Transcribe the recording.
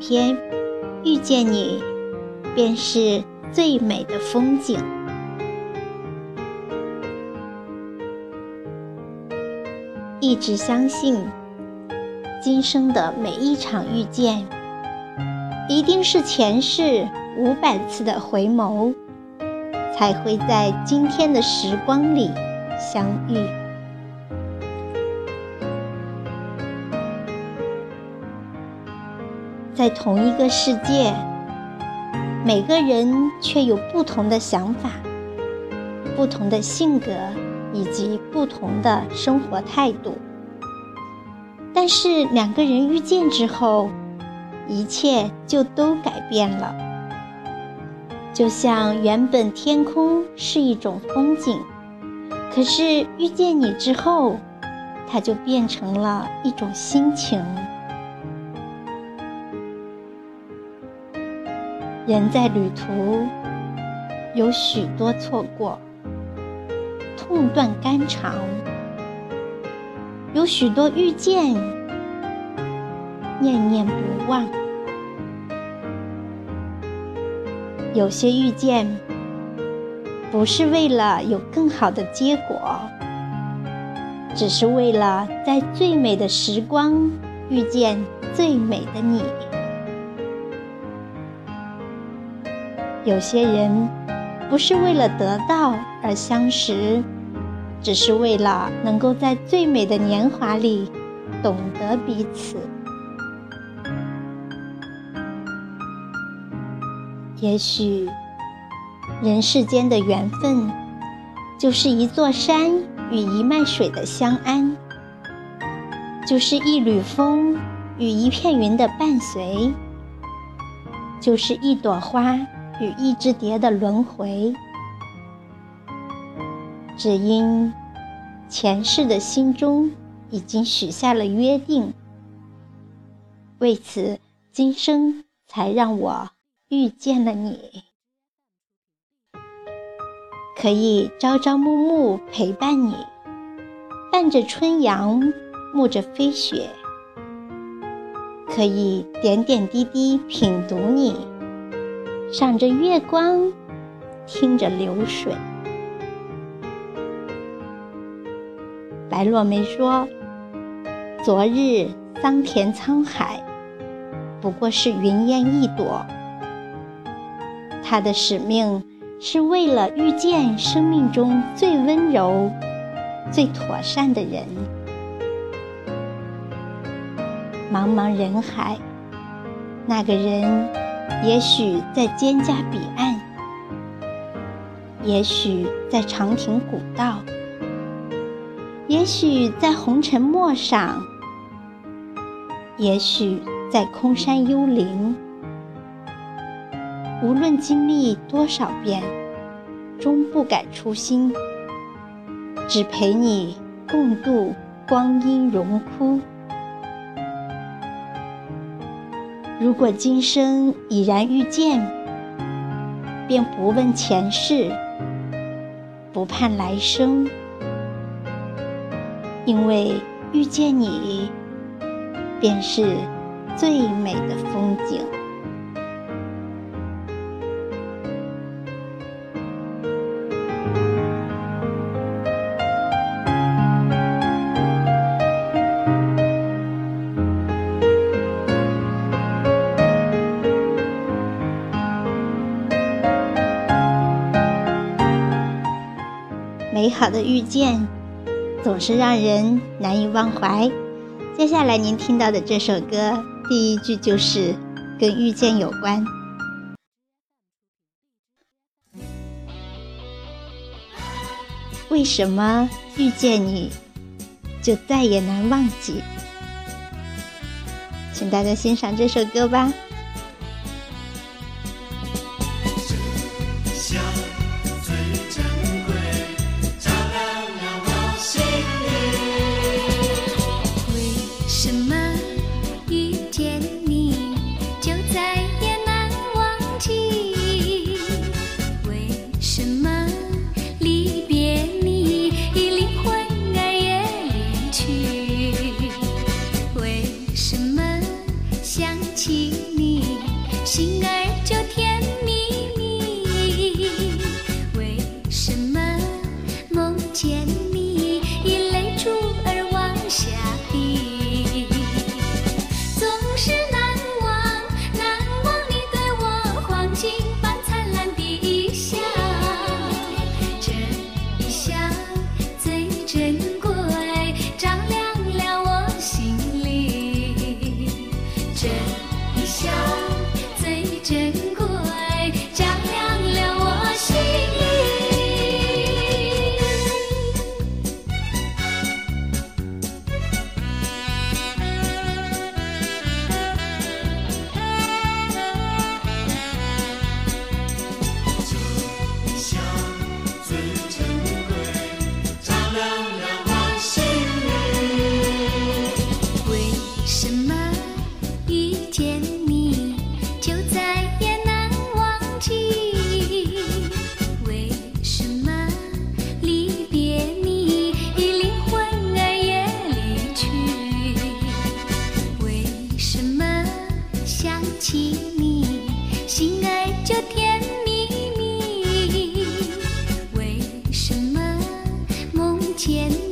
天，遇见你，便是最美的风景。一直相信，今生的每一场遇见，一定是前世五百次的回眸，才会在今天的时光里相遇。在同一个世界，每个人却有不同的想法、不同的性格以及不同的生活态度。但是两个人遇见之后，一切就都改变了。就像原本天空是一种风景，可是遇见你之后，它就变成了一种心情。人在旅途，有许多错过，痛断肝肠；有许多遇见，念念不忘。有些遇见，不是为了有更好的结果，只是为了在最美的时光遇见最美的你。有些人不是为了得到而相识，只是为了能够在最美的年华里懂得彼此。也许人世间的缘分，就是一座山与一脉水的相安，就是一缕风与一片云的伴随，就是一朵花。与一只蝶的轮回，只因前世的心中已经许下了约定，为此今生才让我遇见了你，可以朝朝暮暮陪伴你，伴着春阳，沐着飞雪，可以点点滴滴品读你。赏着月光，听着流水。白落梅说：“昨日桑田沧海，不过是云烟一朵。他的使命是为了遇见生命中最温柔、最妥善的人。茫茫人海，那个人。”也许在蒹葭彼岸，也许在长亭古道，也许在红尘陌上，也许在空山幽灵。无论经历多少遍，终不改初心，只陪你共度光阴荣枯。如果今生已然遇见，便不问前世，不盼来生，因为遇见你，便是最美的风景。美好的遇见，总是让人难以忘怀。接下来您听到的这首歌，第一句就是跟遇见有关。为什么遇见你，就再也难忘记？请大家欣赏这首歌吧。想起前